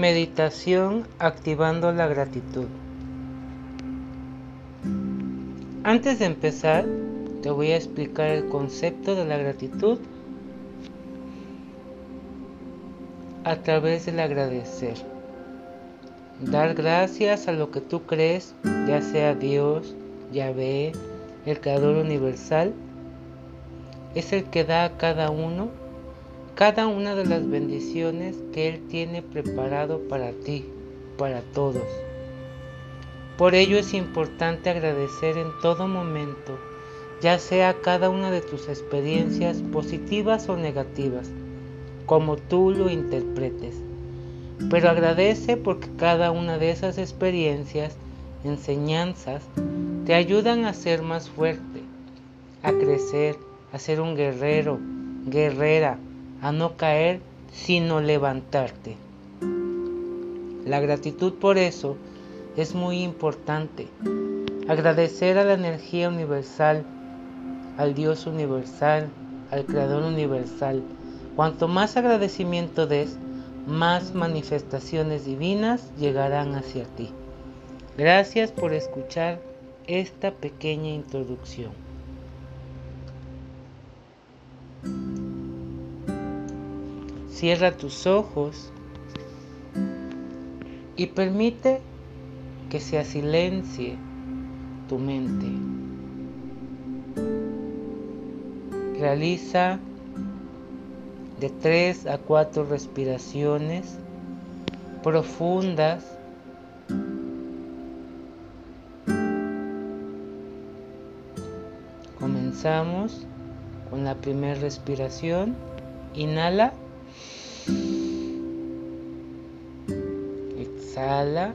Meditación activando la gratitud. Antes de empezar, te voy a explicar el concepto de la gratitud a través del agradecer. Dar gracias a lo que tú crees, ya sea Dios, Yahvé, el Creador Universal, es el que da a cada uno cada una de las bendiciones que Él tiene preparado para ti, para todos. Por ello es importante agradecer en todo momento, ya sea cada una de tus experiencias positivas o negativas, como tú lo interpretes. Pero agradece porque cada una de esas experiencias, enseñanzas, te ayudan a ser más fuerte, a crecer, a ser un guerrero, guerrera, a no caer, sino levantarte. La gratitud por eso es muy importante. Agradecer a la energía universal, al Dios universal, al Creador universal. Cuanto más agradecimiento des, más manifestaciones divinas llegarán hacia ti. Gracias por escuchar esta pequeña introducción. Cierra tus ojos y permite que se silencie tu mente. Realiza de 3 a 4 respiraciones profundas Comenzamos con la primera respiración. Inhala. Exhala.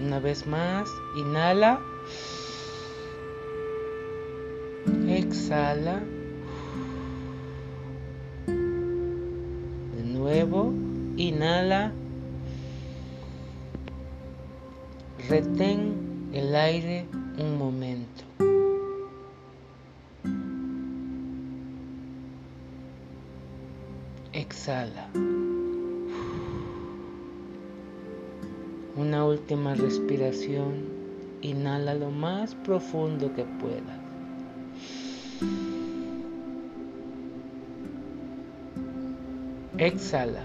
Una vez más, inhala. Exhala. De nuevo, inhala. Retén el aire un momento. Exhala. Una última respiración. Inhala lo más profundo que puedas. Exhala.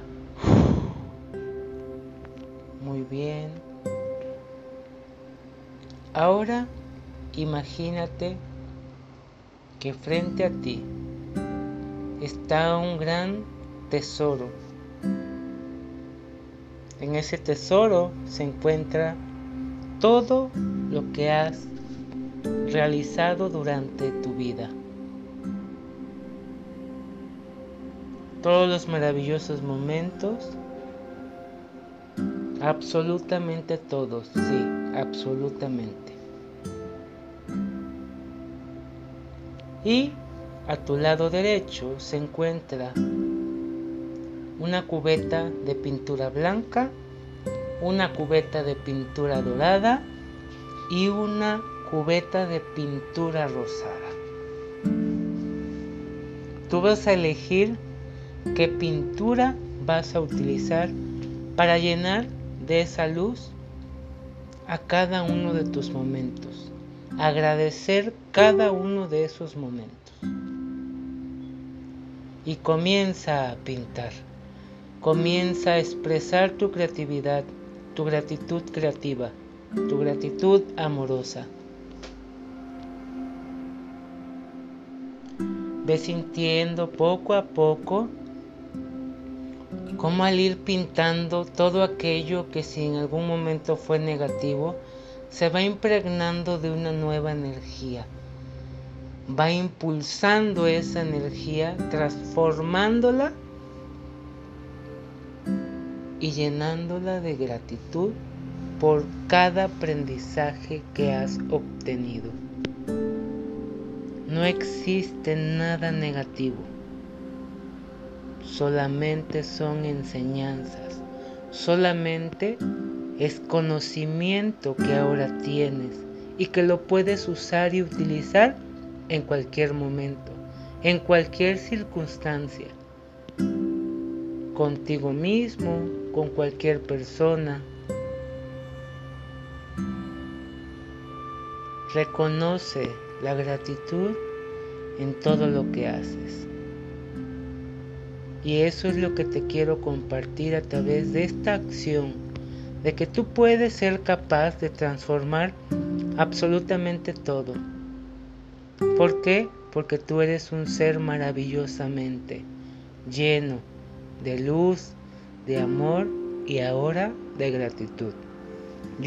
Muy bien. Ahora imagínate que frente a ti está un gran tesoro. En ese tesoro se encuentra todo lo que has realizado durante tu vida. Todos los maravillosos momentos, absolutamente todos, sí, absolutamente. Y a tu lado derecho se encuentra una cubeta de pintura blanca, una cubeta de pintura dorada y una cubeta de pintura rosada. Tú vas a elegir qué pintura vas a utilizar para llenar de esa luz a cada uno de tus momentos. Agradecer cada uno de esos momentos. Y comienza a pintar. Comienza a expresar tu creatividad, tu gratitud creativa, tu gratitud amorosa. Ve sintiendo poco a poco cómo al ir pintando todo aquello que si en algún momento fue negativo, se va impregnando de una nueva energía. Va impulsando esa energía, transformándola y llenándola de gratitud por cada aprendizaje que has obtenido. No existe nada negativo, solamente son enseñanzas, solamente es conocimiento que ahora tienes y que lo puedes usar y utilizar en cualquier momento, en cualquier circunstancia. contigo mismo, con cualquier persona. Reconoce la gratitud en todo lo que haces. Y eso es lo que te quiero compartir a través de esta acción, de que tú puedes ser capaz de transformar absolutamente todo. ¿Por qué? Porque tú eres un ser maravillosamente lleno de luz, de amor y ahora de gratitud.